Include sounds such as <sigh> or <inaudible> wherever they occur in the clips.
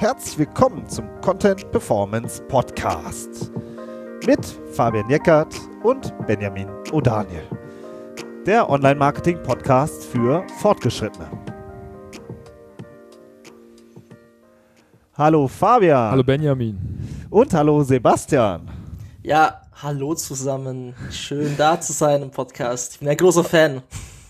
Herzlich willkommen zum Content Performance Podcast mit Fabian Jeckert und Benjamin O'Daniel. Der Online-Marketing-Podcast für Fortgeschrittene. Hallo Fabian. Hallo Benjamin. Und hallo Sebastian. Ja, hallo zusammen. Schön da zu sein im Podcast. Ich bin ein großer Fan.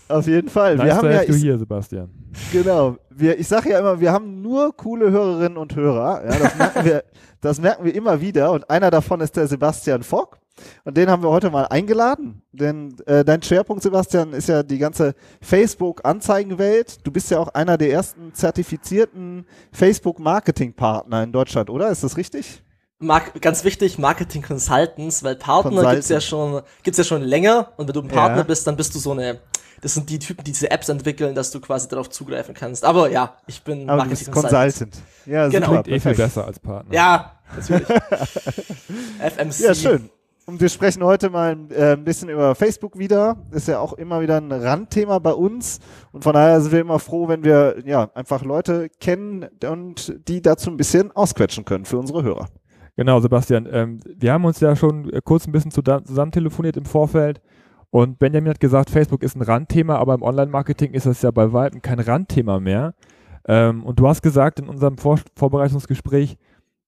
Auf jeden Fall. Nice wir haben ja, du hier, Sebastian. Genau. Wir, ich sage ja immer, wir haben nur coole Hörerinnen und Hörer. Ja, das, merken wir, <laughs> das merken wir immer wieder. Und einer davon ist der Sebastian Fock. Und den haben wir heute mal eingeladen. Denn äh, dein Schwerpunkt, Sebastian, ist ja die ganze Facebook-Anzeigenwelt. Du bist ja auch einer der ersten zertifizierten Facebook-Marketing-Partner in Deutschland, oder? Ist das richtig? Mark ganz wichtig, Marketing Consultants, weil Partner Consultant. gibt's ja schon, gibt's ja schon länger und wenn du ein Partner ja. bist, dann bist du so eine, das sind die Typen, die diese Apps entwickeln, dass du quasi darauf zugreifen kannst. Aber ja, ich bin Aber Marketing Consultant. Consultant. Ja, genau. Klingt eh viel besser als Partner. Ja, natürlich. <laughs> FMC. Ja, schön. Und wir sprechen heute mal äh, ein bisschen über Facebook wieder. Ist ja auch immer wieder ein Randthema bei uns. Und von daher sind wir immer froh, wenn wir ja einfach Leute kennen und die dazu ein bisschen ausquetschen können für unsere Hörer. Genau, Sebastian. Ähm, wir haben uns ja schon äh, kurz ein bisschen zusammen telefoniert im Vorfeld. Und Benjamin hat gesagt, Facebook ist ein Randthema, aber im Online-Marketing ist das ja bei weitem kein Randthema mehr. Ähm, und du hast gesagt in unserem Vor Vorbereitungsgespräch,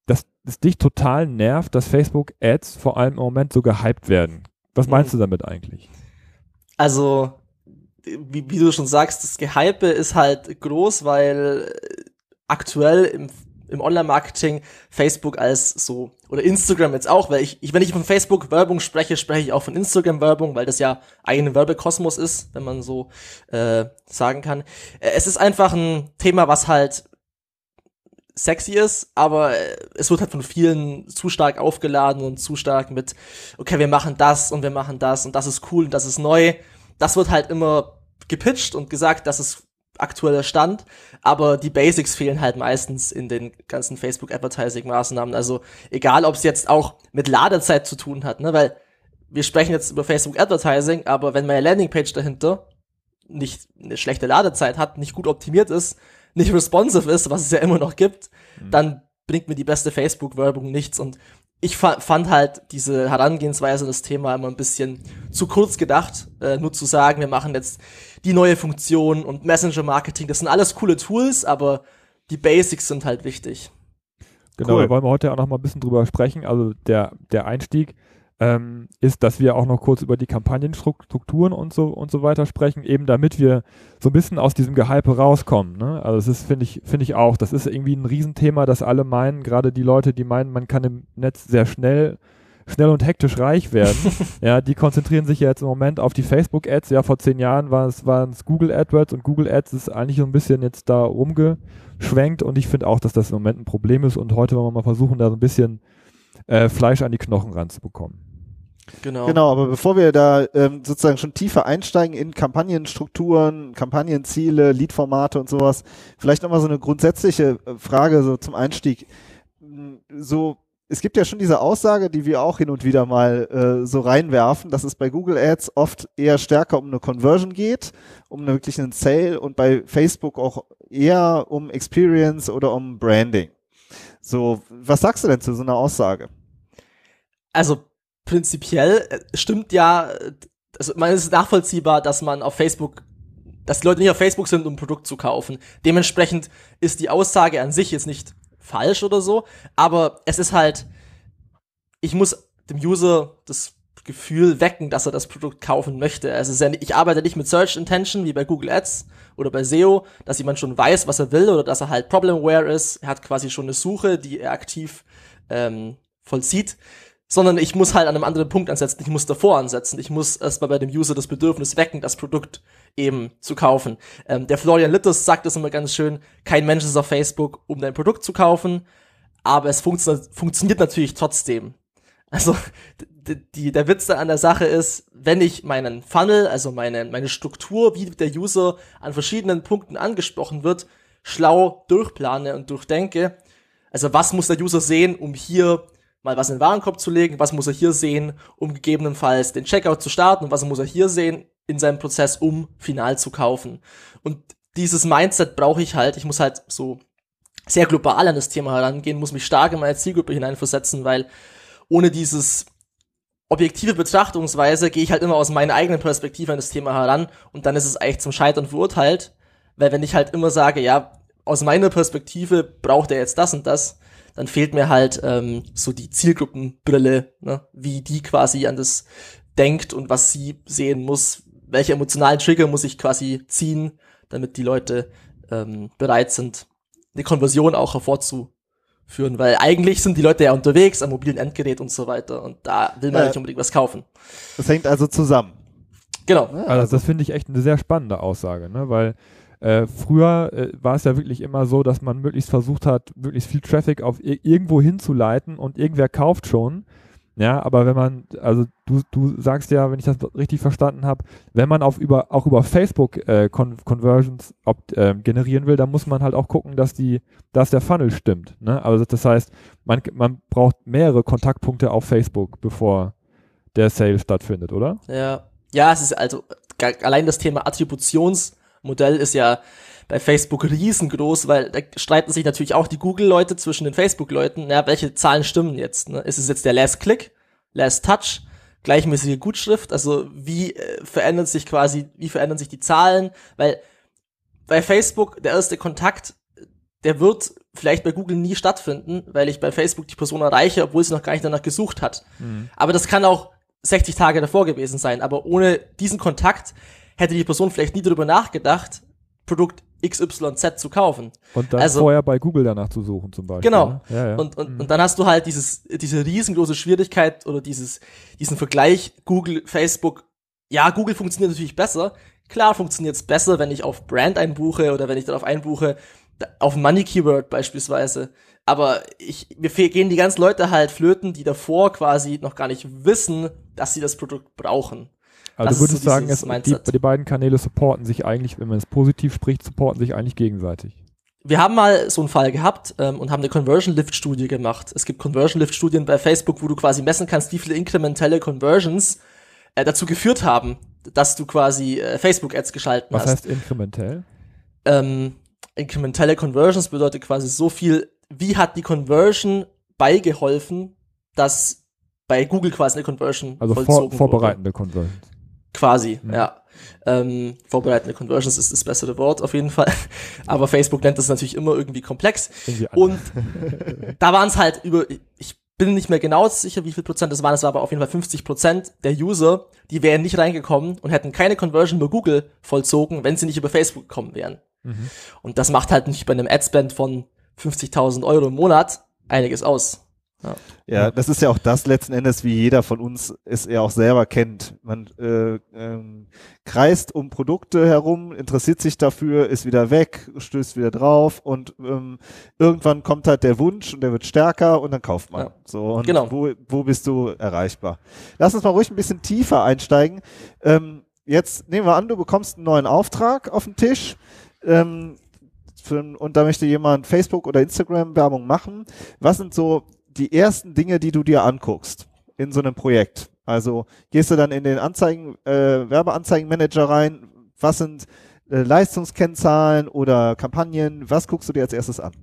dass es dich total nervt, dass Facebook-Ads vor allem im Moment so gehypt werden. Was meinst mhm. du damit eigentlich? Also, wie, wie, du schon sagst, das Gehype ist halt groß, weil aktuell im im Online-Marketing Facebook als so oder Instagram jetzt auch, weil ich, ich wenn ich von Facebook Werbung spreche, spreche ich auch von Instagram Werbung, weil das ja eigene Werbekosmos ist, wenn man so äh, sagen kann. Äh, es ist einfach ein Thema, was halt sexy ist, aber äh, es wird halt von vielen zu stark aufgeladen und zu stark mit, okay, wir machen das und wir machen das und das ist cool und das ist neu. Das wird halt immer gepitcht und gesagt, das ist aktueller Stand, aber die Basics fehlen halt meistens in den ganzen Facebook-Advertising-Maßnahmen. Also egal, ob es jetzt auch mit Ladezeit zu tun hat, ne, weil wir sprechen jetzt über Facebook-Advertising, aber wenn meine Landingpage dahinter nicht eine schlechte Ladezeit hat, nicht gut optimiert ist, nicht responsive ist, was es ja immer noch gibt, mhm. dann bringt mir die beste Facebook-Werbung nichts. Und ich fand halt diese Herangehensweise das Thema immer ein bisschen zu kurz gedacht, äh, nur zu sagen, wir machen jetzt die neue Funktion und Messenger-Marketing, das sind alles coole Tools, aber die Basics sind halt wichtig. Genau, cool. da wollen wir heute auch noch mal ein bisschen drüber sprechen. Also der, der Einstieg ähm, ist, dass wir auch noch kurz über die Kampagnenstrukturen und so und so weiter sprechen, eben damit wir so ein bisschen aus diesem Gehype rauskommen. Ne? Also das ist, finde ich, finde ich auch, das ist irgendwie ein Riesenthema, dass alle meinen, gerade die Leute, die meinen, man kann im Netz sehr schnell schnell und hektisch reich werden. <laughs> ja, die konzentrieren sich ja jetzt im Moment auf die Facebook-Ads. Ja, vor zehn Jahren waren es, waren es Google AdWords und Google Ads ist eigentlich so ein bisschen jetzt da rumgeschwenkt und ich finde auch, dass das im Moment ein Problem ist und heute wollen wir mal versuchen, da so ein bisschen äh, Fleisch an die Knochen ranzubekommen. Genau. Genau, aber bevor wir da ähm, sozusagen schon tiefer einsteigen in Kampagnenstrukturen, Kampagnenziele, Leadformate und sowas, vielleicht nochmal so eine grundsätzliche äh, Frage so zum Einstieg. Hm, so, es gibt ja schon diese Aussage, die wir auch hin und wieder mal äh, so reinwerfen, dass es bei Google Ads oft eher stärker um eine Conversion geht, um eine wirklich einen Sale und bei Facebook auch eher um Experience oder um Branding. So, was sagst du denn zu so einer Aussage? Also prinzipiell äh, stimmt ja, also man ist nachvollziehbar, dass man auf Facebook, dass die Leute nicht auf Facebook sind, um ein Produkt zu kaufen. Dementsprechend ist die Aussage an sich jetzt nicht falsch oder so, aber es ist halt, ich muss dem User das Gefühl wecken, dass er das Produkt kaufen möchte. Also ich arbeite nicht mit Search Intention wie bei Google Ads oder bei SEO, dass jemand schon weiß, was er will oder dass er halt Problemware ist. Er hat quasi schon eine Suche, die er aktiv ähm, vollzieht sondern ich muss halt an einem anderen Punkt ansetzen. Ich muss davor ansetzen. Ich muss erstmal bei dem User das Bedürfnis wecken, das Produkt eben zu kaufen. Ähm, der Florian Litters sagt das immer ganz schön, kein Mensch ist auf Facebook, um dein Produkt zu kaufen, aber es funktio funktioniert natürlich trotzdem. Also die, der Witz an der Sache ist, wenn ich meinen Funnel, also meine, meine Struktur, wie der User an verschiedenen Punkten angesprochen wird, schlau durchplane und durchdenke, also was muss der User sehen, um hier mal was in den Warenkorb zu legen, was muss er hier sehen, um gegebenenfalls den Checkout zu starten und was muss er hier sehen in seinem Prozess, um final zu kaufen. Und dieses Mindset brauche ich halt. Ich muss halt so sehr global an das Thema herangehen, muss mich stark in meine Zielgruppe hineinversetzen, weil ohne dieses objektive Betrachtungsweise gehe ich halt immer aus meiner eigenen Perspektive an das Thema heran und dann ist es eigentlich zum Scheitern verurteilt, weil wenn ich halt immer sage, ja, aus meiner Perspektive braucht er jetzt das und das, dann fehlt mir halt ähm, so die Zielgruppenbrille, ne? wie die quasi an das denkt und was sie sehen muss, welche emotionalen Trigger muss ich quasi ziehen, damit die Leute ähm, bereit sind, eine Konversion auch hervorzuführen, weil eigentlich sind die Leute ja unterwegs am mobilen Endgerät und so weiter und da will man ja. nicht unbedingt was kaufen. Das hängt also zusammen. Genau. Ja, also das finde ich echt eine sehr spannende Aussage, ne? weil äh, früher äh, war es ja wirklich immer so, dass man möglichst versucht hat, möglichst viel Traffic auf irgendwo hinzuleiten und irgendwer kauft schon. Ja, aber wenn man, also du, du sagst ja, wenn ich das richtig verstanden habe, wenn man auf über, auch über Facebook äh, Con Conversions ob, äh, generieren will, dann muss man halt auch gucken, dass die, dass der Funnel stimmt. Ne? Also das heißt, man, man braucht mehrere Kontaktpunkte auf Facebook, bevor der Sale stattfindet, oder? Ja. Ja, es ist also allein das Thema Attributionsmodell ist ja bei Facebook riesengroß, weil da streiten sich natürlich auch die Google-Leute zwischen den Facebook-Leuten, ja, welche Zahlen stimmen jetzt? Ne? Ist es jetzt der Last Click, Last Touch, gleichmäßige Gutschrift? Also wie äh, verändert sich quasi, wie verändern sich die Zahlen? Weil bei Facebook der erste Kontakt, der wird vielleicht bei Google nie stattfinden, weil ich bei Facebook die Person erreiche, obwohl sie noch gar nicht danach gesucht hat. Mhm. Aber das kann auch 60 Tage davor gewesen sein. Aber ohne diesen Kontakt hätte die Person vielleicht nie darüber nachgedacht, Produkt XYZ zu kaufen. Und dann also, vorher bei Google danach zu suchen zum Beispiel. Genau. Ne? Ja, ja. Und, und, mhm. und dann hast du halt dieses, diese riesengroße Schwierigkeit oder dieses, diesen Vergleich Google, Facebook. Ja, Google funktioniert natürlich besser. Klar funktioniert es besser, wenn ich auf Brand einbuche oder wenn ich darauf einbuche, auf Money Keyword beispielsweise. Aber ich, mir gehen die ganzen Leute halt flöten, die davor quasi noch gar nicht wissen, dass sie das Produkt brauchen. Also würdest so sagen, es, die, die beiden Kanäle supporten sich eigentlich, wenn man es positiv spricht, supporten sich eigentlich gegenseitig. Wir haben mal so einen Fall gehabt ähm, und haben eine Conversion Lift Studie gemacht. Es gibt Conversion Lift Studien bei Facebook, wo du quasi messen kannst, wie viele inkrementelle Conversions äh, dazu geführt haben, dass du quasi äh, Facebook Ads geschalten Was hast. Was heißt inkrementell? Ähm, inkrementelle Conversions bedeutet quasi so viel, wie hat die Conversion beigeholfen, dass bei Google quasi eine Conversion also vor, vorbereitende. Conversions. Quasi, mhm. ja. Ähm, vorbereitende Conversions ist das bessere Wort auf jeden Fall. <laughs> Aber Facebook nennt das natürlich immer irgendwie komplex. Irgendwie und da waren es halt über, ich bin nicht mehr genau sicher, wie viel Prozent das waren, es war aber auf jeden Fall 50 Prozent der User, die wären nicht reingekommen und hätten keine Conversion über Google vollzogen, wenn sie nicht über Facebook gekommen wären. Mhm. Und das macht halt nicht bei einem Adspend von 50.000 Euro im Monat einiges aus. Ja. ja, das ist ja auch das letzten Endes, wie jeder von uns es ja auch selber kennt. Man äh, ähm, kreist um Produkte herum, interessiert sich dafür, ist wieder weg, stößt wieder drauf und ähm, irgendwann kommt halt der Wunsch und der wird stärker und dann kauft man. Ja. So und genau. wo, wo bist du erreichbar? Lass uns mal ruhig ein bisschen tiefer einsteigen. Ähm, jetzt nehmen wir an, du bekommst einen neuen Auftrag auf den Tisch. Ähm, für, und da möchte jemand Facebook oder Instagram Werbung machen. Was sind so die ersten Dinge, die du dir anguckst in so einem Projekt? Also gehst du dann in den Anzeigen, äh, Werbeanzeigenmanager rein? Was sind äh, Leistungskennzahlen oder Kampagnen? Was guckst du dir als erstes an?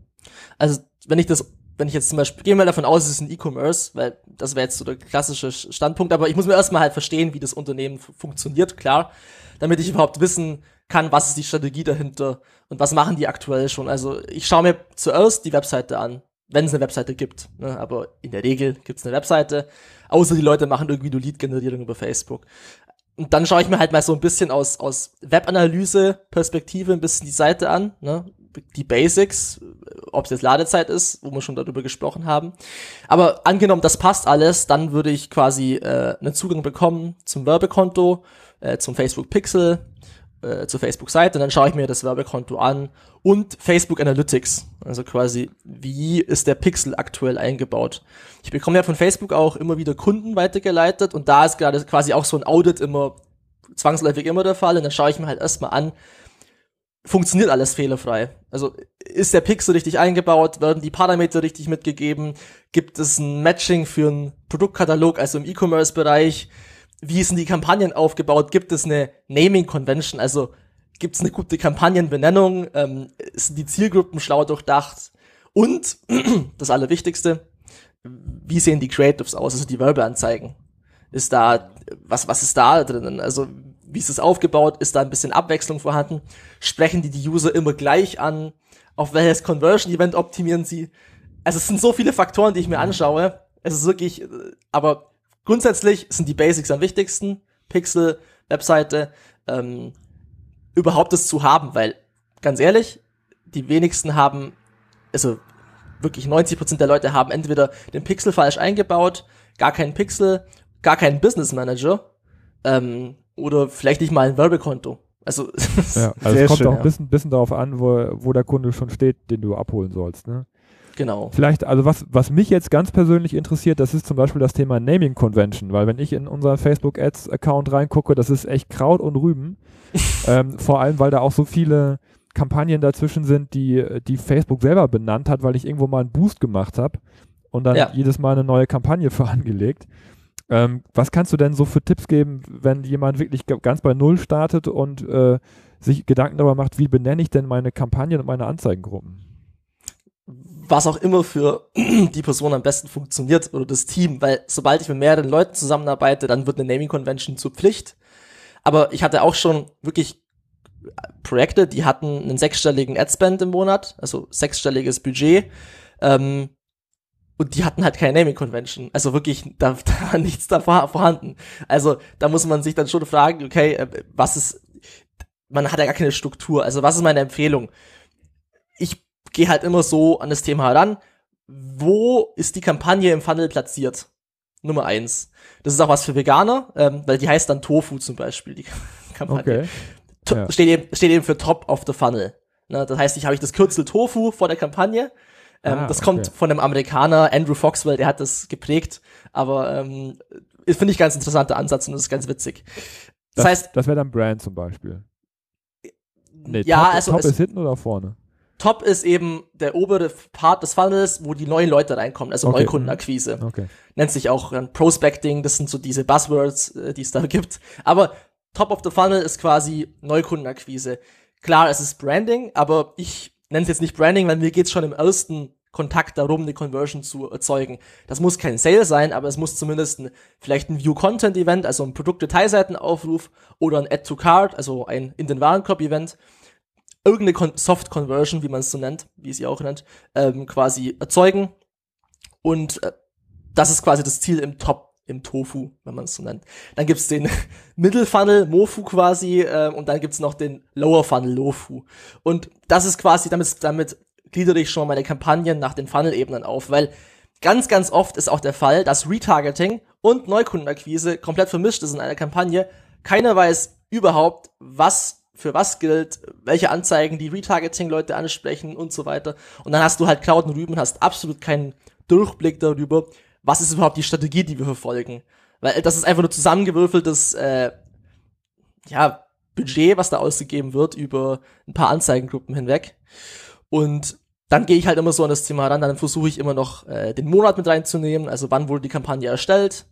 Also wenn ich das wenn ich jetzt zum Beispiel, gehen wir davon aus, es ist ein E-Commerce, weil das wäre jetzt so der klassische Standpunkt, aber ich muss mir erstmal halt verstehen, wie das Unternehmen funktioniert, klar, damit ich überhaupt wissen kann, was ist die Strategie dahinter und was machen die aktuell schon. Also ich schaue mir zuerst die Webseite an wenn es eine Webseite gibt. Ne? Aber in der Regel gibt es eine Webseite, außer die Leute machen irgendwie nur Lead-Generierung über Facebook. Und dann schaue ich mir halt mal so ein bisschen aus, aus Webanalyse-Perspektive ein bisschen die Seite an, ne? die Basics, ob es jetzt Ladezeit ist, wo wir schon darüber gesprochen haben. Aber angenommen, das passt alles, dann würde ich quasi äh, einen Zugang bekommen zum Werbekonto, äh, zum Facebook Pixel, äh, zur Facebook-Seite und dann schaue ich mir das Werbekonto an und Facebook Analytics. Also quasi, wie ist der Pixel aktuell eingebaut? Ich bekomme ja von Facebook auch immer wieder Kunden weitergeleitet und da ist gerade quasi auch so ein Audit immer zwangsläufig immer der Fall und dann schaue ich mir halt erstmal an, funktioniert alles fehlerfrei? Also ist der Pixel richtig eingebaut? Werden die Parameter richtig mitgegeben? Gibt es ein Matching für einen Produktkatalog, also im E-Commerce-Bereich? Wie sind die Kampagnen aufgebaut? Gibt es eine Naming Convention? Also gibt es eine gute Kampagnenbenennung? Ähm, sind die Zielgruppen schlau durchdacht? Und <clears throat> das Allerwichtigste, wie sehen die Creatives aus, also die Werbeanzeigen? Ist da, was, was ist da drinnen? Also, wie ist es aufgebaut? Ist da ein bisschen Abwechslung vorhanden? Sprechen die die User immer gleich an? Auf welches Conversion-Event optimieren sie? Also, es sind so viele Faktoren, die ich mir anschaue. Es ist wirklich, aber grundsätzlich sind die Basics am wichtigsten. Pixel, Webseite, ähm, überhaupt das zu haben, weil, ganz ehrlich, die wenigsten haben, also wirklich 90% der Leute haben entweder den Pixel falsch eingebaut, gar keinen Pixel, gar keinen Business Manager ähm, oder vielleicht nicht mal ein Werbekonto. Also, <laughs> ja, also es kommt schön, auch ein bisschen, bisschen darauf an, wo, wo der Kunde schon steht, den du abholen sollst. Ne? Genau. Vielleicht, also was, was mich jetzt ganz persönlich interessiert, das ist zum Beispiel das Thema Naming Convention, weil wenn ich in unseren Facebook Ads Account reingucke, das ist echt Kraut und Rüben. <laughs> ähm, vor allem, weil da auch so viele Kampagnen dazwischen sind, die, die Facebook selber benannt hat, weil ich irgendwo mal einen Boost gemacht habe und dann ja. jedes Mal eine neue Kampagne <laughs> für angelegt. Ähm, was kannst du denn so für Tipps geben, wenn jemand wirklich ganz bei Null startet und äh, sich Gedanken darüber macht, wie benenne ich denn meine Kampagnen und meine Anzeigengruppen? Was auch immer für <clears throat> die Person am besten funktioniert oder das Team, weil sobald ich mit mehreren Leuten zusammenarbeite, dann wird eine Naming Convention zur Pflicht. Aber ich hatte auch schon wirklich Projekte, die hatten einen sechsstelligen Adspend im Monat, also sechsstelliges Budget. Ähm, und die hatten halt keine Naming Convention. Also wirklich, da, <laughs> da war nichts da vorhanden. Also da muss man sich dann schon fragen, okay, äh, was ist, man hat ja gar keine Struktur. Also was ist meine Empfehlung? Ich gehe halt immer so an das Thema heran. Wo ist die Kampagne im Funnel platziert? Nummer eins. Das ist auch was für Veganer, ähm, weil die heißt dann Tofu zum Beispiel, die <laughs> Kampagne. Okay. Ja. Steht, eben, steht eben für Top of the Funnel. Ne, das heißt, ich habe ich das Kürzel Tofu vor der Kampagne. Ähm, ah, das okay. kommt von einem Amerikaner, Andrew Foxwell, der hat das geprägt. Aber ähm, finde ich ganz interessanter Ansatz und das ist ganz witzig. Das, das heißt, das wäre dann Brand zum Beispiel. Nee, ja, top, also top ist hinten oder vorne? Top ist eben der obere Part des Funnels, wo die neuen Leute reinkommen, also okay. Neukundenakquise. Okay. Nennt sich auch äh, Prospecting, das sind so diese Buzzwords, äh, die es da <laughs> gibt. Aber Top of the Funnel ist quasi Neukundenakquise. Klar, es ist Branding, aber ich nenne es jetzt nicht Branding, weil mir geht's schon im ersten Kontakt darum, eine Conversion zu erzeugen. Das muss kein Sale sein, aber es muss zumindest ein, vielleicht ein View-Content-Event, also ein Produkt-Detailseitenaufruf oder ein Add-to-Card, also ein in den Warenkorb-Event irgendeine Soft Conversion, wie man es so nennt, wie sie auch nennt, ähm, quasi erzeugen. Und äh, das ist quasi das Ziel im Top, im Tofu, wenn man es so nennt. Dann gibt's den <laughs> Middle Funnel, Mofu quasi, äh, und dann gibt's noch den Lower Funnel, Lofu. Und das ist quasi, damit, damit gliedere ich schon meine Kampagnen nach den Funnel-Ebenen auf, weil ganz, ganz oft ist auch der Fall, dass Retargeting und Neukundenakquise komplett vermischt ist in einer Kampagne. Keiner weiß überhaupt, was für was gilt, welche Anzeigen die Retargeting-Leute ansprechen und so weiter. Und dann hast du halt Cloud und Rüben, hast absolut keinen Durchblick darüber, was ist überhaupt die Strategie, die wir verfolgen. Weil das ist einfach nur zusammengewürfeltes, äh, ja, Budget, was da ausgegeben wird über ein paar Anzeigengruppen hinweg. Und dann gehe ich halt immer so an das Thema ran, dann versuche ich immer noch äh, den Monat mit reinzunehmen, also wann wurde die Kampagne erstellt.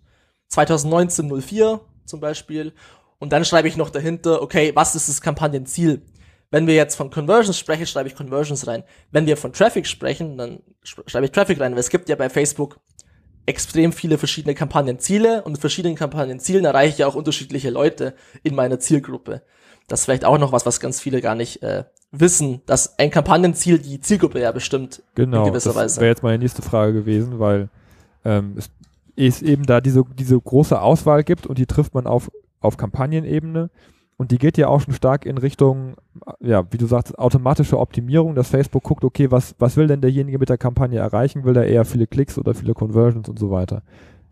2019 04 zum Beispiel. Und dann schreibe ich noch dahinter, okay, was ist das Kampagnenziel? Wenn wir jetzt von Conversions sprechen, schreibe ich Conversions rein. Wenn wir von Traffic sprechen, dann schreibe ich Traffic rein, weil es gibt ja bei Facebook extrem viele verschiedene Kampagnenziele und mit verschiedenen Kampagnenzielen erreiche ich ja auch unterschiedliche Leute in meiner Zielgruppe. Das ist vielleicht auch noch was, was ganz viele gar nicht äh, wissen, dass ein Kampagnenziel die Zielgruppe ja bestimmt genau, in gewisser das wäre jetzt meine nächste Frage gewesen, weil ähm, es, es eben da diese, diese große Auswahl gibt und die trifft man auf auf Kampagnenebene. Und die geht ja auch schon stark in Richtung, ja, wie du sagst, automatische Optimierung, dass Facebook guckt, okay, was, was will denn derjenige mit der Kampagne erreichen? Will er eher viele Klicks oder viele Conversions und so weiter?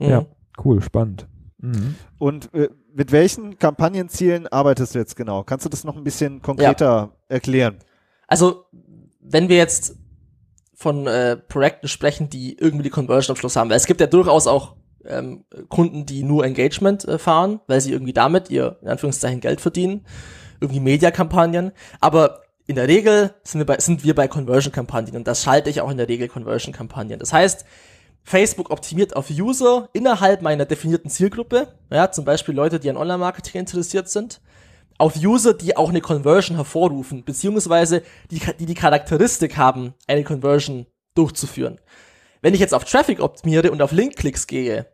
Mhm. Ja, cool, spannend. Mhm. Und äh, mit welchen Kampagnenzielen arbeitest du jetzt genau? Kannst du das noch ein bisschen konkreter ja. erklären? Also, wenn wir jetzt von äh, Projekten sprechen, die irgendwie die Conversion am Schluss haben, weil es gibt ja durchaus auch ähm, Kunden, die nur Engagement äh, fahren, weil sie irgendwie damit ihr, in Anführungszeichen, Geld verdienen, irgendwie Mediakampagnen. Aber in der Regel sind wir bei, sind wir bei Conversion-Kampagnen und das schalte ich auch in der Regel Conversion-Kampagnen. Das heißt, Facebook optimiert auf User innerhalb meiner definierten Zielgruppe, ja, zum Beispiel Leute, die an Online-Marketing interessiert sind, auf User, die auch eine Conversion hervorrufen, beziehungsweise die die, die Charakteristik haben, eine Conversion durchzuführen. Wenn ich jetzt auf Traffic optimiere und auf Link-Klicks gehe,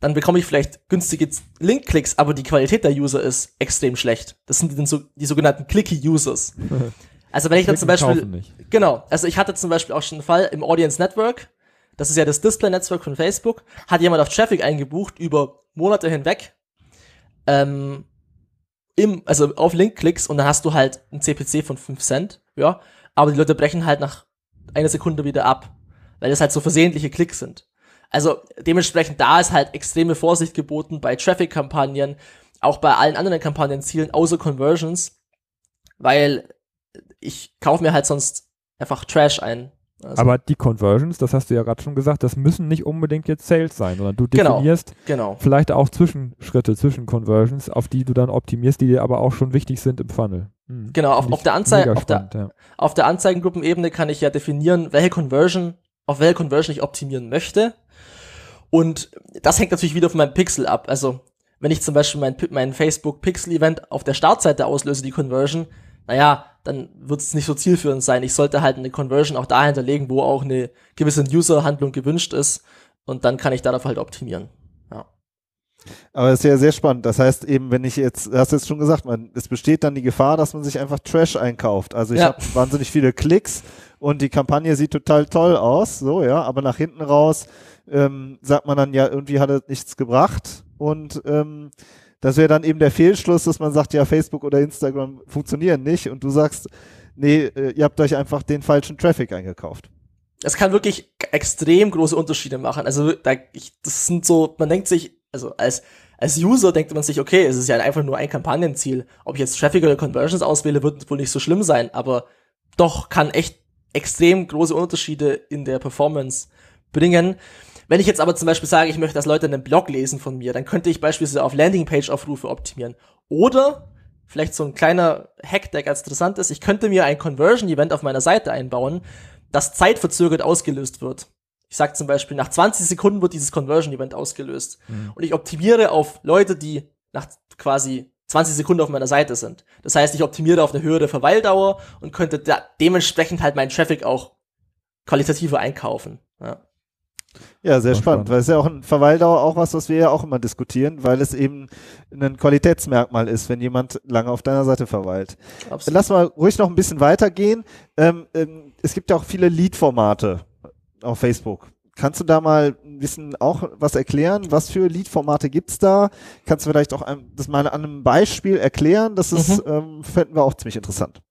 dann bekomme ich vielleicht günstige Link-Klicks, aber die Qualität der User ist extrem schlecht. Das sind die, die sogenannten Clicky-Users. <laughs> Also wenn ich dann zum Beispiel, genau, also ich hatte zum Beispiel auch schon einen Fall im Audience Network, das ist ja das Display-Netzwerk von Facebook, hat jemand auf Traffic eingebucht über Monate hinweg, ähm, im, also auf Link-Klicks und dann hast du halt ein CPC von 5 Cent, ja, aber die Leute brechen halt nach einer Sekunde wieder ab, weil das halt so versehentliche Klicks sind. Also dementsprechend da ist halt extreme Vorsicht geboten bei Traffic-Kampagnen, auch bei allen anderen Kampagnenzielen außer Conversions, weil ich kaufe mir halt sonst einfach Trash ein. Also Aber die Conversions, das hast du ja gerade schon gesagt, das müssen nicht unbedingt jetzt Sales sein, sondern du genau, definierst genau, genau. vielleicht auch Zwischenschritte zwischen Conversions, auf die du dann optimierst, die dir aber auch schon wichtig sind im Funnel. Hm. Genau, auf, auf, der Anzeige, auf, der, ja. auf der Anzeigengruppenebene kann ich ja definieren, welche Conversion, auf welche Conversion ich optimieren möchte. Und das hängt natürlich wieder von meinem Pixel ab. Also, wenn ich zum Beispiel mein, mein Facebook Pixel Event auf der Startseite auslöse, die Conversion, naja, dann wird es nicht so zielführend sein. Ich sollte halt eine Conversion auch da hinterlegen, wo auch eine gewisse User-Handlung gewünscht ist. Und dann kann ich darauf halt optimieren. Ja. Aber es ist ja sehr spannend. Das heißt eben, wenn ich jetzt, hast du jetzt schon gesagt, man, es besteht dann die Gefahr, dass man sich einfach Trash einkauft. Also ich ja. habe wahnsinnig viele Klicks und die Kampagne sieht total toll aus, so ja, aber nach hinten raus ähm, sagt man dann ja, irgendwie hat es nichts gebracht und ähm, das wäre dann eben der Fehlschluss, dass man sagt, ja, Facebook oder Instagram funktionieren nicht und du sagst, nee, äh, ihr habt euch einfach den falschen Traffic eingekauft. Es kann wirklich extrem große Unterschiede machen. Also da, ich, das sind so, man denkt sich, also als als User denkt man sich, okay, es ist ja einfach nur ein Kampagnenziel. Ob ich jetzt Traffic oder Conversions auswähle, wird wohl nicht so schlimm sein, aber doch kann echt extrem große Unterschiede in der Performance bringen. Wenn ich jetzt aber zum Beispiel sage, ich möchte, dass Leute einen Blog lesen von mir, dann könnte ich beispielsweise auf Landingpage-Aufrufe optimieren. Oder vielleicht so ein kleiner Hack, der ganz interessant ist, ich könnte mir ein Conversion-Event auf meiner Seite einbauen, das zeitverzögert ausgelöst wird. Ich sage zum Beispiel, nach 20 Sekunden wird dieses Conversion-Event ausgelöst. Mhm. Und ich optimiere auf Leute, die nach quasi 20 Sekunden auf meiner Seite sind. Das heißt, ich optimiere auf eine höhere Verweildauer und könnte dementsprechend halt meinen Traffic auch qualitativer einkaufen. Ja. Ja, sehr spannend, spannend, weil es ja auch ein Verweildauer auch was, was wir ja auch immer diskutieren, weil es eben ein Qualitätsmerkmal ist, wenn jemand lange auf deiner Seite verweilt. Absolut. Lass mal ruhig noch ein bisschen weitergehen. Ähm, ähm, es gibt ja auch viele Lead-Formate auf Facebook. Kannst du da mal ein bisschen auch was erklären? Was für Lead-Formate gibt's da? Kannst du vielleicht auch ein, das mal an einem Beispiel erklären? Das ist, mhm. ähm, fänden wir auch ziemlich interessant.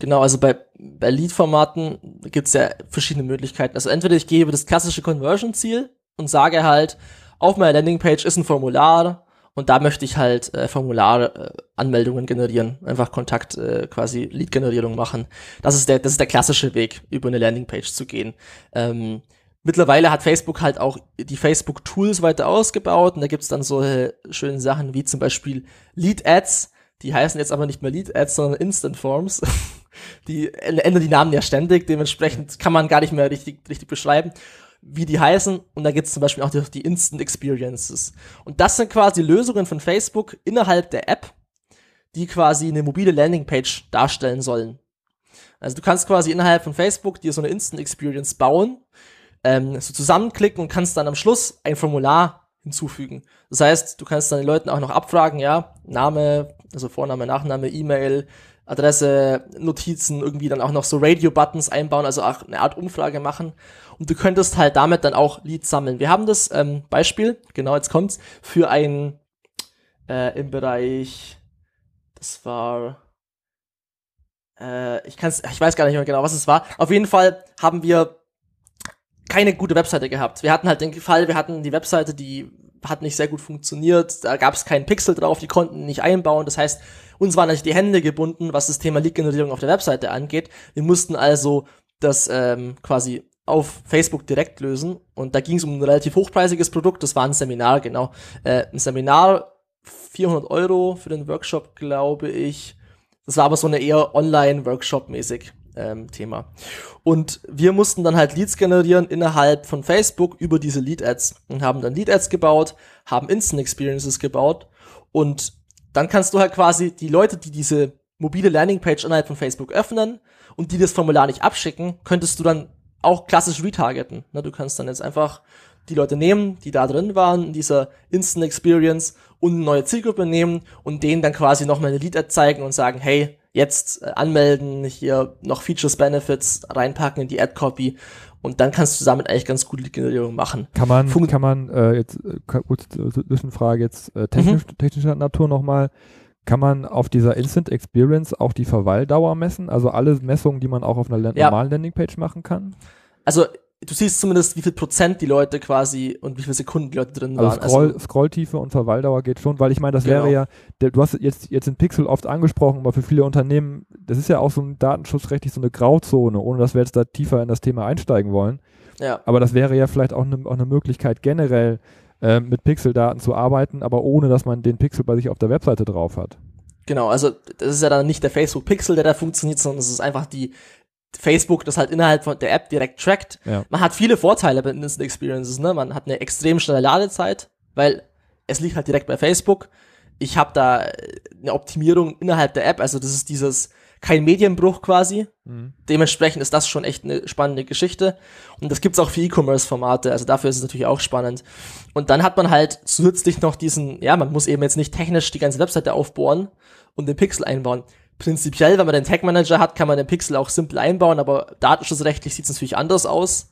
Genau, also bei, bei Lead-Formaten gibt's ja verschiedene Möglichkeiten. Also entweder ich gebe das klassische Conversion-Ziel und sage halt, auf meiner Landingpage ist ein Formular und da möchte ich halt äh, Formular-Anmeldungen äh, generieren, einfach Kontakt äh, quasi Lead-Generierung machen. Das ist der, das ist der klassische Weg, über eine Landingpage zu gehen. Ähm, Mittlerweile hat Facebook halt auch die Facebook-Tools weiter ausgebaut und da gibt's dann so schöne Sachen wie zum Beispiel Lead-Ads. Die heißen jetzt aber nicht mehr Lead-Ads, sondern Instant-Forms. <laughs> die ändern die Namen ja ständig, dementsprechend kann man gar nicht mehr richtig, richtig beschreiben, wie die heißen. Und da gibt's zum Beispiel auch die, die Instant Experiences. Und das sind quasi Lösungen von Facebook innerhalb der App, die quasi eine mobile Landingpage darstellen sollen. Also du kannst quasi innerhalb von Facebook dir so eine Instant Experience bauen ähm, so zusammenklicken und kannst dann am Schluss ein Formular hinzufügen. Das heißt, du kannst dann den Leuten auch noch abfragen, ja, Name, also Vorname, Nachname, E-Mail, Adresse, Notizen, irgendwie dann auch noch so Radio-Buttons einbauen, also auch eine Art Umfrage machen. Und du könntest halt damit dann auch Leads sammeln. Wir haben das ähm, Beispiel, genau jetzt kommt's, für ein äh, im Bereich, das war, äh, ich kann's, ich weiß gar nicht mehr genau, was es war. Auf jeden Fall haben wir keine gute Webseite gehabt. Wir hatten halt den Fall, wir hatten die Webseite, die hat nicht sehr gut funktioniert, da gab es keinen Pixel drauf, die konnten nicht einbauen. Das heißt, uns waren nicht die Hände gebunden, was das Thema Lead-Generierung auf der Webseite angeht. Wir mussten also das ähm, quasi auf Facebook direkt lösen und da ging es um ein relativ hochpreisiges Produkt, das war ein Seminar, genau. Äh, ein Seminar, 400 Euro für den Workshop, glaube ich. Das war aber so eine eher Online-Workshop-mäßig ähm, Thema. Und wir mussten dann halt Leads generieren innerhalb von Facebook über diese Lead-Ads und haben dann Lead-Ads gebaut, haben Instant Experiences gebaut und dann kannst du halt quasi die Leute, die diese mobile Landingpage innerhalb von Facebook öffnen und die das Formular nicht abschicken, könntest du dann auch klassisch retargeten. Ne? Du kannst dann jetzt einfach die Leute nehmen, die da drin waren, in dieser Instant Experience und eine neue Zielgruppe nehmen und denen dann quasi nochmal eine Lead-Ad zeigen und sagen, hey, jetzt äh, anmelden, hier noch Features, Benefits reinpacken in die Ad-Copy und dann kannst du damit eigentlich ganz gut Generierung machen. Kann man, Fun kann man äh, jetzt, äh, kurz Zwischenfrage jetzt äh, technisch, mhm. technischer Natur nochmal, kann man auf dieser Instant Experience auch die Verweildauer messen? Also alle Messungen, die man auch auf einer ja. normalen Landingpage machen kann? Also du siehst zumindest, wie viel Prozent die Leute quasi und wie viele Sekunden die Leute drin also waren. Scroll, also Scrolltiefe und Verweildauer geht schon, weil ich meine, das genau. wäre ja, der, du hast jetzt, jetzt den Pixel oft angesprochen, aber für viele Unternehmen, das ist ja auch so ein datenschutzrechtlich so eine Grauzone, ohne dass wir jetzt da tiefer in das Thema einsteigen wollen. Ja. Aber das wäre ja vielleicht auch eine auch ne Möglichkeit generell äh, mit Pixeldaten zu arbeiten, aber ohne, dass man den Pixel bei sich auf der Webseite drauf hat. Genau, also das ist ja dann nicht der Facebook Pixel, der da funktioniert, sondern es ist einfach die Facebook das halt innerhalb von der App direkt trackt. Ja. Man hat viele Vorteile bei Instant Experiences, ne? Man hat eine extrem schnelle Ladezeit, weil es liegt halt direkt bei Facebook. Ich habe da eine Optimierung innerhalb der App, also das ist dieses kein Medienbruch quasi. Mhm. Dementsprechend ist das schon echt eine spannende Geschichte. Und das gibt's auch für E-Commerce-Formate, also dafür ist es natürlich auch spannend. Und dann hat man halt zusätzlich noch diesen, ja, man muss eben jetzt nicht technisch die ganze Webseite aufbohren und den Pixel einbauen prinzipiell, wenn man den Tag Manager hat, kann man den Pixel auch simpel einbauen, aber datenschutzrechtlich sieht es natürlich anders aus.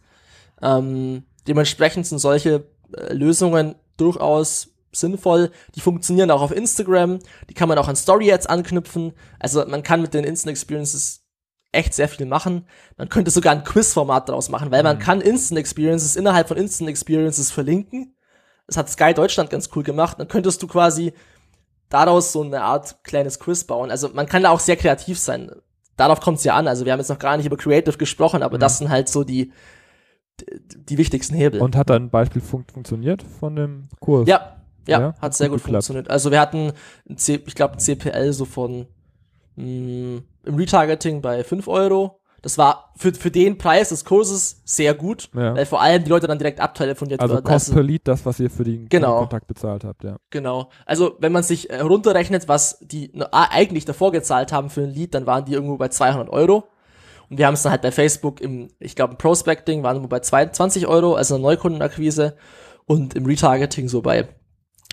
Ähm, dementsprechend sind solche äh, Lösungen durchaus sinnvoll. Die funktionieren auch auf Instagram. Die kann man auch an Story Ads anknüpfen. Also man kann mit den Instant Experiences echt sehr viel machen. Man könnte sogar ein Quiz-Format daraus machen, weil man mhm. kann Instant Experiences innerhalb von Instant Experiences verlinken. Das hat Sky Deutschland ganz cool gemacht. Dann könntest du quasi daraus so eine Art kleines Quiz bauen. Also man kann da auch sehr kreativ sein. Darauf kommt es ja an. Also wir haben jetzt noch gar nicht über Creative gesprochen, aber mhm. das sind halt so die, die wichtigsten Hebel. Und hat da ein Beispiel fun funktioniert von dem Kurs? Ja, ja, ja hat sehr gut, gut funktioniert. Also wir hatten, C, ich glaube, CPL so von mh, mm, im Retargeting bei 5 Euro das war für, für den Preis des Kurses sehr gut, ja. weil vor allem die Leute dann direkt abtelefoniert also werden. Cost also per Lead, das, was ihr für den genau. Kontakt bezahlt habt, ja. Genau. Also wenn man sich herunterrechnet, was die eigentlich davor gezahlt haben für ein Lead, dann waren die irgendwo bei 200 Euro. Und wir haben es dann halt bei Facebook im, ich glaube, im Prospecting waren wir bei 22 Euro, also eine Neukundenakquise. Und im Retargeting so bei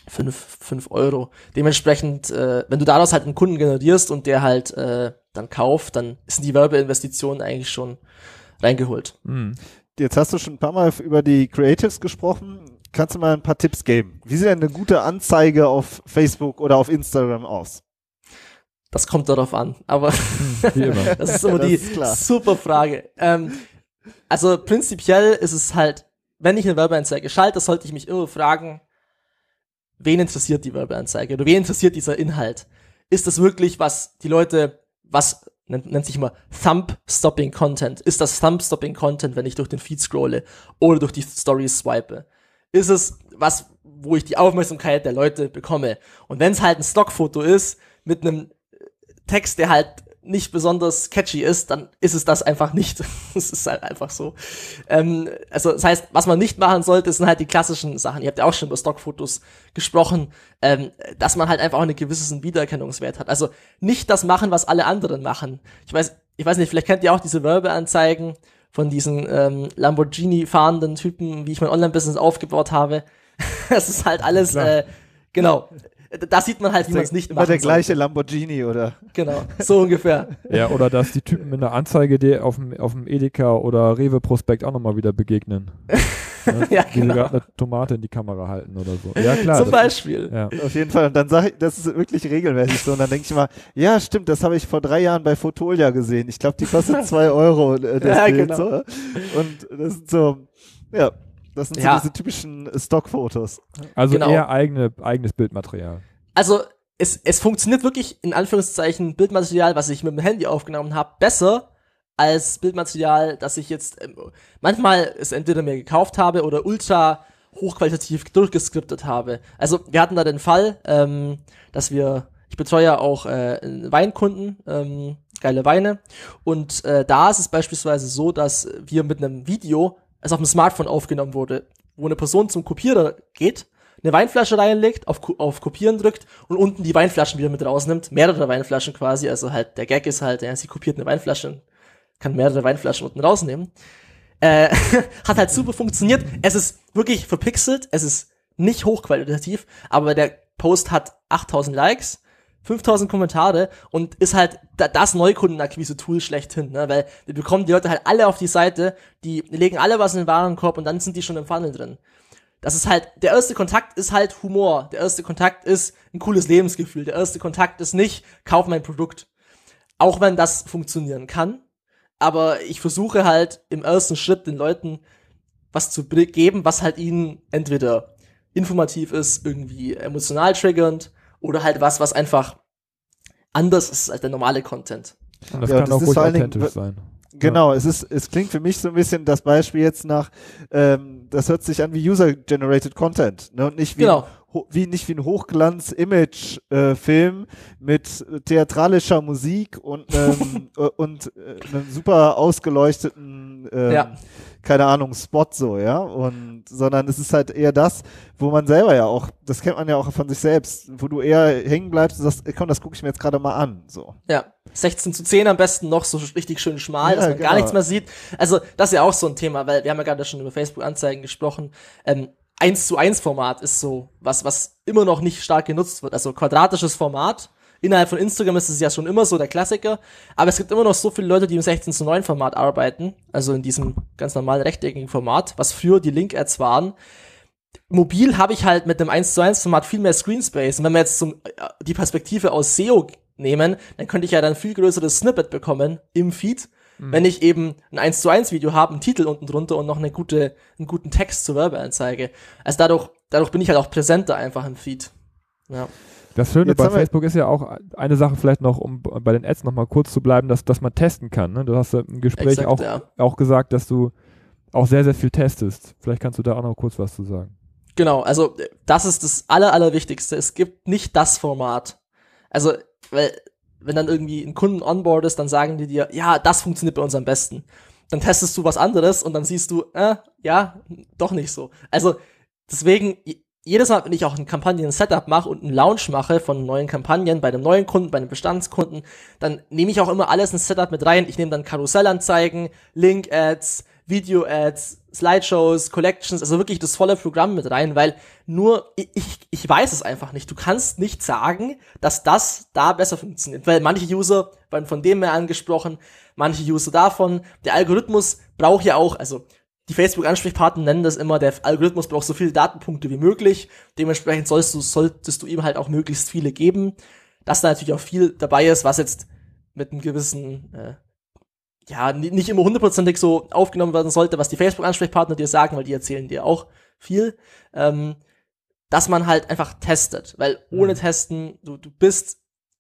5, 5 Euro. Dementsprechend, äh, wenn du daraus halt einen Kunden generierst und der halt äh, dann kauft, dann sind die Werbeinvestitionen eigentlich schon reingeholt. Mhm. Jetzt hast du schon ein paar Mal über die Creatives gesprochen. Kannst du mal ein paar Tipps geben? Wie sieht denn eine gute Anzeige auf Facebook oder auf Instagram aus? Das kommt darauf an, aber hm, <laughs> das ist immer die ist super Frage. Ähm, also prinzipiell ist es halt, wenn ich eine Werbeanzeige schalte, sollte ich mich immer fragen, wen interessiert die Werbeanzeige oder wen interessiert dieser Inhalt? Ist das wirklich, was die Leute was nennt, nennt sich immer Thumb-Stopping Content. Ist das Thumb-Stopping Content, wenn ich durch den Feed scrolle oder durch die Stories swipe? Ist es was, wo ich die Aufmerksamkeit der Leute bekomme? Und wenn es halt ein Stockfoto ist mit einem Text, der halt nicht besonders catchy ist, dann ist es das einfach nicht. <laughs> Es ist halt einfach so. Ähm, also das heißt, was man nicht machen sollte, sind halt die klassischen Sachen. Ihr habt ja auch schon über Stockfotos gesprochen, ähm, dass man halt einfach auch einen gewissen Wiedererkennungswert hat. Also nicht das machen, was alle anderen machen. Ich weiß, ich weiß nicht, vielleicht kennt ihr auch diese Werbeanzeigen von diesen ähm, Lamborghini fahrenden Typen, wie ich mein Online-Business aufgebaut habe. <laughs> Es ist halt alles, äh, genau da sieht man halt, wie man es nicht macht. der gleiche sollte. Lamborghini, oder? Genau, so ungefähr. <laughs> Ja, oder dass die Typen mit einer Anzeige die auf dem, auf dem Edeka oder Rewe-Prospekt auch nochmal wieder begegnen. <laughs> ne? ja, die genau. gerade eine Tomate in die Kamera halten oder so. Ja, klar. Zum Beispiel. ja. Auf jeden Fall. Und dann sage ich, das ist wirklich regelmäßig so. Und dann denke ich mal, ja, stimmt, das habe ich vor drei Jahren bei Fotolia gesehen. Ich glaube, die kostet <laughs> zwei Euro, äh, das ja, Bild. Genau. So. Und das sind so, ja, das sind ja. so diese typischen Stockfotos. Also genau. eher eigene, eigenes Bildmaterial. Also es, es funktioniert wirklich in Anführungszeichen Bildmaterial, was ich mit dem Handy aufgenommen habe, besser als Bildmaterial, das ich jetzt ähm, manchmal es entweder mir gekauft habe oder ultra hochqualitativ durchgeskriptet habe. Also wir hatten da den Fall, ähm, dass wir, ich betreue ja auch äh, Weinkunden, ähm, geile Weine, und äh, da ist es beispielsweise so, dass wir mit einem Video es auf dem Smartphone aufgenommen wurde, wo eine Person zum Kopierer geht, eine Weinflasche reinlegt, auf, auf Kopieren drückt und unten die Weinflaschen wieder mit rausnimmt. Mehrere Weinflaschen quasi. Also halt, der Gag ist halt, ja, sie kopiert eine Weinflasche kann mehrere Weinflaschen unten rausnehmen. Äh, <laughs> hat halt super funktioniert. Es ist wirklich verpixelt, es ist nicht hochqualitativ, aber der Post hat 8000 Likes 5000 Kommentare und ist halt das Neukundenakquise-Tool schlechthin, ne? weil wir bekommen die Leute halt alle auf die Seite, die legen alle was in den Warenkorb und dann sind die schon im Funnel drin. Das ist halt, der erste Kontakt ist halt Humor, der erste Kontakt ist ein cooles Lebensgefühl, der erste Kontakt ist nicht, kauf mein Produkt. Auch wenn das funktionieren kann, aber ich versuche halt im ersten Schritt den Leuten was zu geben, was halt ihnen entweder informativ ist, irgendwie emotional triggernd oder halt was, was einfach anders ist als der normale Content. Und das ja, kann das auch ruhig authentisch sein. Genau, ja. es ist, es klingt für mich so ein bisschen das Beispiel jetzt nach, ähm, das hört sich an wie User-Generated Content, ne? Und nicht wie, genau. ein, wie nicht wie ein Hochglanz-Image-Film äh, mit theatralischer Musik und <laughs> ähm, und äh, einem super ausgeleuchteten ähm, ja keine Ahnung, Spot so, ja. Und sondern es ist halt eher das, wo man selber ja auch, das kennt man ja auch von sich selbst, wo du eher hängen bleibst und sagst, komm, das gucke ich mir jetzt gerade mal an. So. Ja. 16 zu 10 am besten noch so richtig schön schmal, ja, dass man genau. gar nichts mehr sieht. Also, das ist ja auch so ein Thema, weil wir haben ja gerade schon über Facebook-Anzeigen gesprochen. Ähm, 1 zu 1 Format ist so was, was immer noch nicht stark genutzt wird. Also quadratisches Format Innerhalb von Instagram ist es ja schon immer so der Klassiker, aber es gibt immer noch so viele Leute, die im 16 zu 9 Format arbeiten, also in diesem ganz normalen rechteckigen Format, was früher die Link-Ads waren. Mobil habe ich halt mit dem 1 zu 1 Format viel mehr Screenspace. Und wenn wir jetzt zum, äh, die Perspektive aus SEO nehmen, dann könnte ich ja dann viel größeres Snippet bekommen im Feed, mhm. wenn ich eben ein 1 zu 1 Video habe, einen Titel unten drunter und noch eine gute, einen guten Text zur Werbeanzeige. Also dadurch, dadurch bin ich halt auch präsenter einfach im Feed. Ja. Das Schöne Jetzt bei Facebook ist ja auch eine Sache vielleicht noch, um bei den Ads nochmal kurz zu bleiben, dass, dass man testen kann. Ne? Du hast ja im Gespräch Exakt, auch, ja. auch gesagt, dass du auch sehr, sehr viel testest. Vielleicht kannst du da auch noch kurz was zu sagen. Genau, also das ist das Aller, Allerwichtigste. Es gibt nicht das Format. Also, weil, wenn dann irgendwie ein Kunden onboard ist, dann sagen die dir, ja, das funktioniert bei uns am besten. Dann testest du was anderes und dann siehst du, äh, ja, doch nicht so. Also, deswegen, jedes Mal, wenn ich auch ein Kampagnen-Setup mache und einen Launch mache von neuen Kampagnen bei einem neuen Kunden, bei einem Bestandskunden, dann nehme ich auch immer alles ins Setup mit rein. Ich nehme dann Karussellanzeigen, Link-Ads, Video-Ads, Slideshows, Collections, also wirklich das volle Programm mit rein, weil nur ich, ich weiß es einfach nicht. Du kannst nicht sagen, dass das da besser funktioniert, weil manche User werden von dem mehr angesprochen, manche User davon. Der Algorithmus braucht ja auch, also die Facebook-Ansprechpartner nennen das immer, der Algorithmus braucht so viele Datenpunkte wie möglich. Dementsprechend sollst du, solltest du ihm halt auch möglichst viele geben. Dass da natürlich auch viel dabei ist, was jetzt mit einem gewissen, äh, ja, nicht immer hundertprozentig so aufgenommen werden sollte, was die Facebook-Ansprechpartner dir sagen, weil die erzählen dir auch viel. Ähm, dass man halt einfach testet, weil ohne mhm. Testen, du, du bist,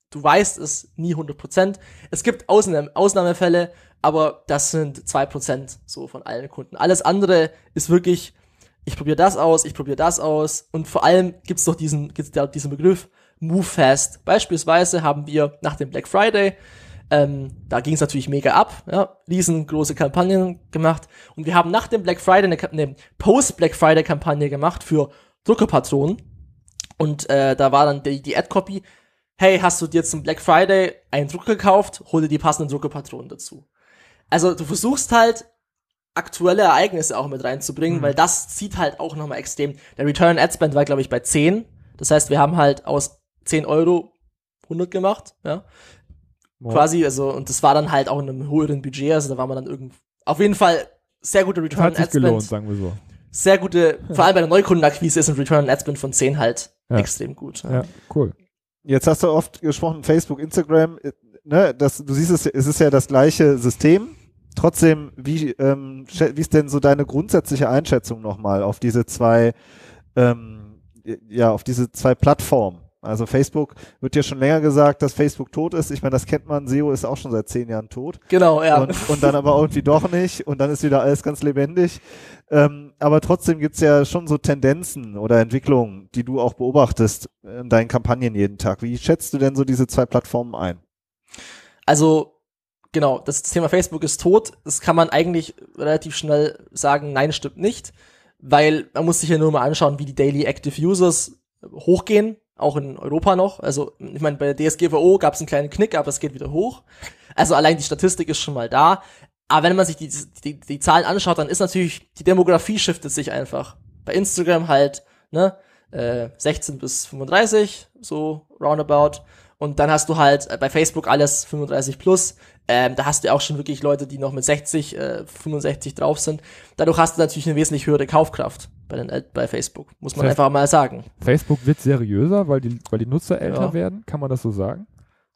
du weißt es nie 100%. Es gibt Ausnahme, Ausnahmefälle, aber das sind zwei Prozent so von allen Kunden. Alles andere ist wirklich, ich probiere das aus, ich probiere das aus und vor allem gibt's doch diesen, gibt's da diesen Begriff Move Fast. Beispielsweise haben wir nach dem Black Friday ähm, da ging es natürlich mega ab, ja, riesengroße Kampagnen gemacht. Und wir haben nach dem Black Friday eine, eine Post-Black Friday-Kampagne gemacht für Druckerpatronen. Und äh, da war dann die, die Ad-Copy, hey, hast du dir zum Black Friday einen Drucker gekauft, hol dir die passenden Druckerpatronen dazu also du versuchst halt aktuelle Ereignisse auch mit reinzubringen, mhm. weil das zieht halt auch nochmal extrem. Der Return Ad Spend war, glaube ich, bei 10. Das heißt, wir haben halt aus 10 Euro 100 gemacht, ja. Wow. Quasi, also, und das war dann halt auch in einem höheren Budget, also da war man dann irgendwie, auf jeden Fall sehr gute Return Ad Spend. gelohnt, sagen wir so. Sehr gute, vor allem bei der Neukundenakquise ist ein Return Ad Spend von 10 halt ja. extrem gut. Ja. ja, cool. Jetzt hast du oft gesprochen, Facebook, Instagram, äh, ne, das, du siehst es, es ist ja das gleiche System, trotzdem, wie, ähm, wie ist denn so deine grundsätzliche Einschätzung nochmal auf diese zwei, ähm, ja, auf diese zwei Plattformen? Also Facebook wird ja schon länger gesagt, dass Facebook tot ist. Ich meine, das kennt man. SEO ist auch schon seit zehn Jahren tot. Genau, ja. Und, und dann aber irgendwie doch nicht. Und dann ist wieder alles ganz lebendig. Ähm, aber trotzdem gibt's ja schon so Tendenzen oder Entwicklungen, die du auch beobachtest in deinen Kampagnen jeden Tag. Wie schätzt du denn so diese zwei Plattformen ein? Also genau, das Thema Facebook ist tot. Das kann man eigentlich relativ schnell sagen, nein, stimmt nicht. Weil man muss sich ja nur mal anschauen, wie die Daily Active Users hochgehen, auch in Europa noch. Also, ich meine, bei der DSGVO gab es einen kleinen Knick, aber es geht wieder hoch. Also allein die Statistik ist schon mal da. Aber wenn man sich die, die, die Zahlen anschaut, dann ist natürlich, die Demografie shiftet sich einfach. Bei Instagram halt, ne, äh, 16 bis 35, so roundabout. Und dann hast du halt äh, bei Facebook alles 35 plus. Ähm, da hast du auch schon wirklich Leute, die noch mit 60, äh, 65 drauf sind. Dadurch hast du natürlich eine wesentlich höhere Kaufkraft bei, den, bei Facebook, muss man das heißt, einfach mal sagen. Facebook wird seriöser, weil die, weil die Nutzer älter ja. werden, kann man das so sagen?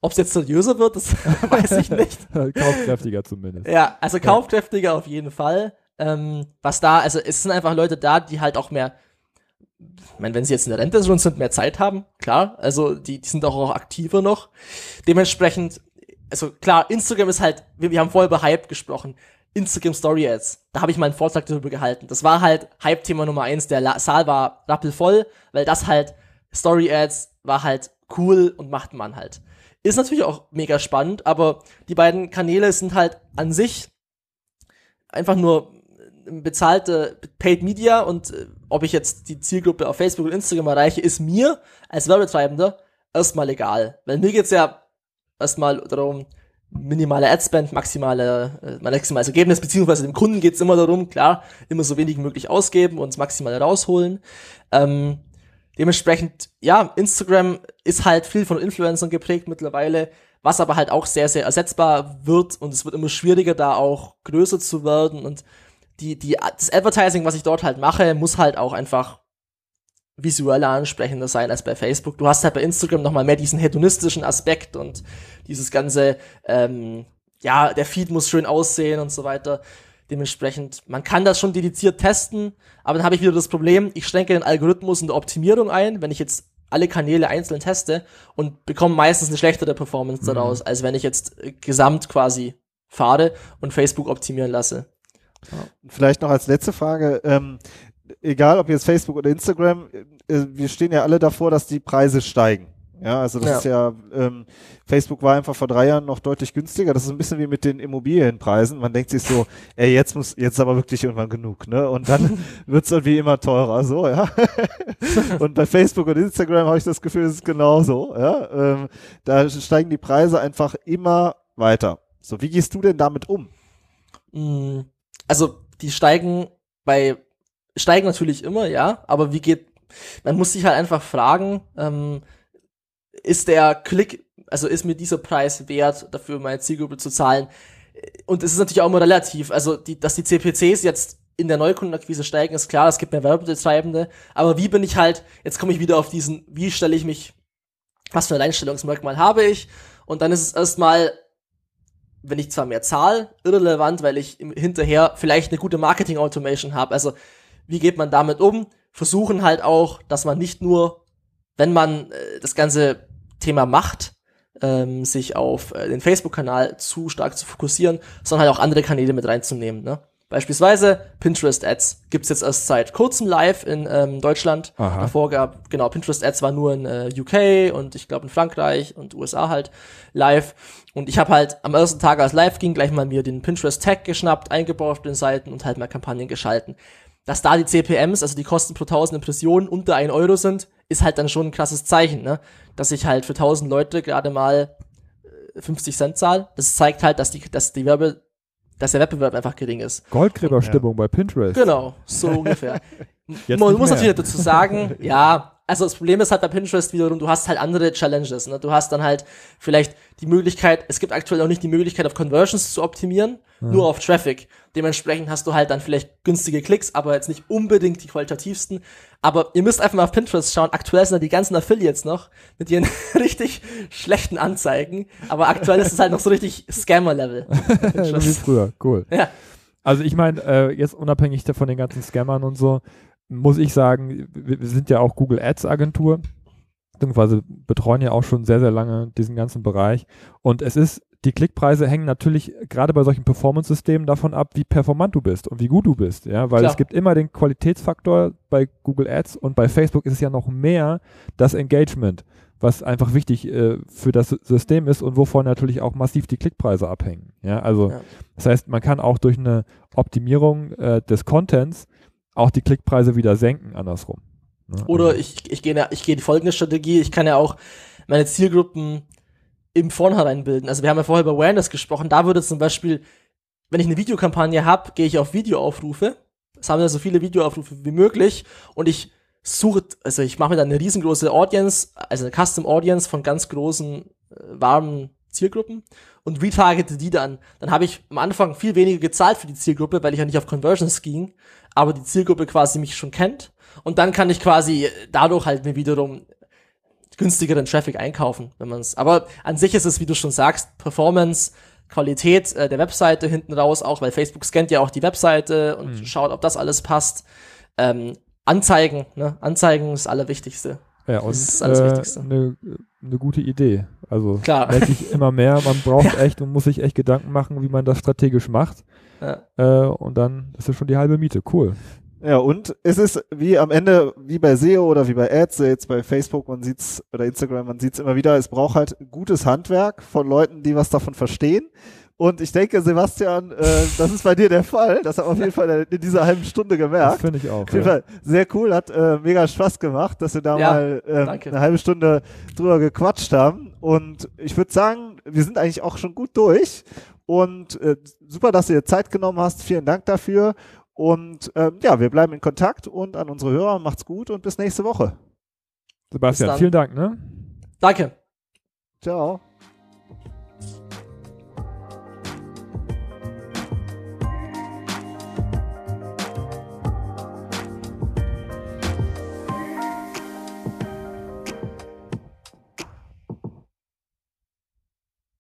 Ob es jetzt seriöser wird, das <laughs> weiß ich nicht. <laughs> kaufkräftiger zumindest. Ja, also kaufkräftiger ja. auf jeden Fall. Ähm, was da, also es sind einfach Leute da, die halt auch mehr ich meine, wenn sie jetzt in der Rente sind, mehr Zeit haben, klar, also die, die sind auch, auch aktiver noch. Dementsprechend, also klar, Instagram ist halt, wir, wir haben vorher über Hype gesprochen. Instagram Story Ads. Da habe ich mal einen Vortrag darüber gehalten. Das war halt Hype-Thema Nummer eins. Der La Saal war rappelvoll, weil das halt Story Ads war halt cool und macht man halt. Ist natürlich auch mega spannend, aber die beiden Kanäle sind halt an sich einfach nur bezahlte Paid Media und äh, ob ich jetzt die Zielgruppe auf Facebook und Instagram erreiche, ist mir als Werbetreibender erstmal egal. Weil mir geht's ja erstmal darum, minimale Adspend, maximale, äh, maximales Ergebnis, beziehungsweise dem Kunden geht's immer darum, klar, immer so wenig möglich ausgeben und das Maximale rausholen. Ähm, dementsprechend, ja, Instagram ist halt viel von Influencern geprägt mittlerweile, was aber halt auch sehr, sehr ersetzbar wird und es wird immer schwieriger, da auch größer zu werden und die, die, das Advertising, was ich dort halt mache, muss halt auch einfach visueller ansprechender sein als bei Facebook. Du hast halt bei Instagram nochmal mehr diesen hedonistischen Aspekt und dieses ganze, ähm, ja, der Feed muss schön aussehen und so weiter. Dementsprechend, man kann das schon dediziert testen, aber dann habe ich wieder das Problem, ich schränke den Algorithmus in der Optimierung ein, wenn ich jetzt alle Kanäle einzeln teste und bekomme meistens eine schlechtere Performance mhm. daraus, als wenn ich jetzt gesamt quasi fahre und Facebook optimieren lasse. Vielleicht noch als letzte Frage, ähm, egal ob jetzt Facebook oder Instagram, äh, wir stehen ja alle davor, dass die Preise steigen. Ja, also das ja. ist ja, ähm, Facebook war einfach vor drei Jahren noch deutlich günstiger. Das ist ein bisschen wie mit den Immobilienpreisen. Man denkt sich so, ey, jetzt muss, jetzt aber wirklich irgendwann genug, ne? Und dann <laughs> wird's dann wie immer teurer, so, ja. <laughs> und bei Facebook und Instagram habe ich das Gefühl, es ist genauso, ja. Ähm, da steigen die Preise einfach immer weiter. So, wie gehst du denn damit um? Mm, also die steigen bei, steigen natürlich immer, ja, aber wie geht, man muss sich halt einfach fragen, ähm, ist der Klick, also ist mir dieser Preis wert, dafür meine Zielgruppe zu zahlen? Und es ist natürlich auch immer relativ, also die, dass die CPCs jetzt in der Neukundenakquise steigen, ist klar, es gibt mehr Werbetreibende, aber wie bin ich halt, jetzt komme ich wieder auf diesen, wie stelle ich mich, was für ein Alleinstellungsmerkmal habe ich? Und dann ist es erstmal wenn ich zwar mehr zahle, irrelevant, weil ich hinterher vielleicht eine gute Marketing-Automation habe. Also, wie geht man damit um? Versuchen halt auch, dass man nicht nur, wenn man äh, das ganze Thema macht, ähm, sich auf äh, den Facebook-Kanal zu stark zu fokussieren, sondern halt auch andere Kanäle mit reinzunehmen. Ne? Beispielsweise Pinterest Ads gibt's jetzt erst seit kurzem live in ähm, Deutschland. Aha. Davor gab, genau, Pinterest Ads war nur in äh, UK und ich glaube in Frankreich und USA halt live. Und ich habe halt am ersten Tag, als live ging, gleich mal mir den Pinterest Tag geschnappt, eingebaut auf den Seiten und halt mal Kampagnen geschalten. Dass da die CPMs, also die Kosten pro 1000 Impressionen unter 1 Euro sind, ist halt dann schon ein krasses Zeichen, ne? Dass ich halt für 1000 Leute gerade mal 50 äh, Cent zahl. Das zeigt halt, dass die, dass die Werbe dass der Wettbewerb einfach gering ist. Goldgräberstimmung ja. bei Pinterest. Genau, so ungefähr. <laughs> Man muss natürlich dazu sagen, ja, also das Problem ist halt bei Pinterest wiederum, du hast halt andere Challenges. Ne? Du hast dann halt vielleicht die Möglichkeit, es gibt aktuell auch nicht die Möglichkeit, auf Conversions zu optimieren, ja. nur auf Traffic. Dementsprechend hast du halt dann vielleicht günstige Klicks, aber jetzt nicht unbedingt die qualitativsten. Aber ihr müsst einfach mal auf Pinterest schauen. Aktuell sind da die ganzen Affiliates noch mit ihren <laughs> richtig schlechten Anzeigen. Aber aktuell ist es halt noch so richtig Scammer-Level. <laughs> Wie früher, cool. Ja. Also ich meine, äh, jetzt unabhängig von den ganzen Scammern und so, muss ich sagen, wir, sind ja auch Google Ads Agentur, beziehungsweise betreuen ja auch schon sehr, sehr lange diesen ganzen Bereich. Und es ist, die Klickpreise hängen natürlich gerade bei solchen Performance-Systemen davon ab, wie performant du bist und wie gut du bist, ja, weil Klar. es gibt immer den Qualitätsfaktor bei Google Ads und bei Facebook ist es ja noch mehr das Engagement, was einfach wichtig äh, für das System ist und wovon natürlich auch massiv die Klickpreise abhängen. Ja, also ja. das heißt, man kann auch durch eine Optimierung äh, des Contents auch die Klickpreise wieder senken, andersrum. Ne? Oder also ich, ich gehe ich gehe die folgende Strategie, ich kann ja auch meine Zielgruppen im Vornherein bilden. Also wir haben ja vorher über Awareness gesprochen, da würde zum Beispiel wenn ich eine Videokampagne habe, gehe ich auf Videoaufrufe, sammle so viele Videoaufrufe wie möglich und ich suche, also ich mache mir dann eine riesengroße Audience, also eine Custom Audience von ganz großen, äh, warmen Zielgruppen und retargete die dann. Dann habe ich am Anfang viel weniger gezahlt für die Zielgruppe, weil ich ja nicht auf Conversions ging, aber die Zielgruppe quasi mich schon kennt. Und dann kann ich quasi dadurch halt mir wiederum günstigeren Traffic einkaufen, wenn man es. Aber an sich ist es, wie du schon sagst, Performance, Qualität äh, der Webseite hinten raus, auch weil Facebook scannt ja auch die Webseite und mhm. schaut, ob das alles passt. Ähm, Anzeigen, ne? Anzeigen ist das Allerwichtigste. Ja, und das ist alles äh, Wichtigste. Eine, eine gute Idee. Also Klar. merke ich immer mehr, man <laughs> braucht echt und muss sich echt Gedanken machen, wie man das strategisch macht. Ja. Äh, und dann ist das schon die halbe Miete. Cool. Ja, und es ist wie am Ende, wie bei SEO oder wie bei Ads, jetzt bei Facebook, man sieht's, oder Instagram, man sieht's immer wieder, es braucht halt gutes Handwerk von Leuten, die was davon verstehen. Und ich denke, Sebastian, äh, das ist bei dir der Fall. Das hat man auf jeden Fall in dieser halben Stunde gemerkt. Finde ich auch. Auf jeden ja. Fall sehr cool, hat äh, mega Spaß gemacht, dass wir da ja, mal äh, eine halbe Stunde drüber gequatscht haben. Und ich würde sagen, wir sind eigentlich auch schon gut durch. Und äh, super, dass du dir Zeit genommen hast. Vielen Dank dafür. Und ähm, ja, wir bleiben in Kontakt und an unsere Hörer macht's gut und bis nächste Woche. Sebastian, vielen Dank. Ne? Danke. Ciao.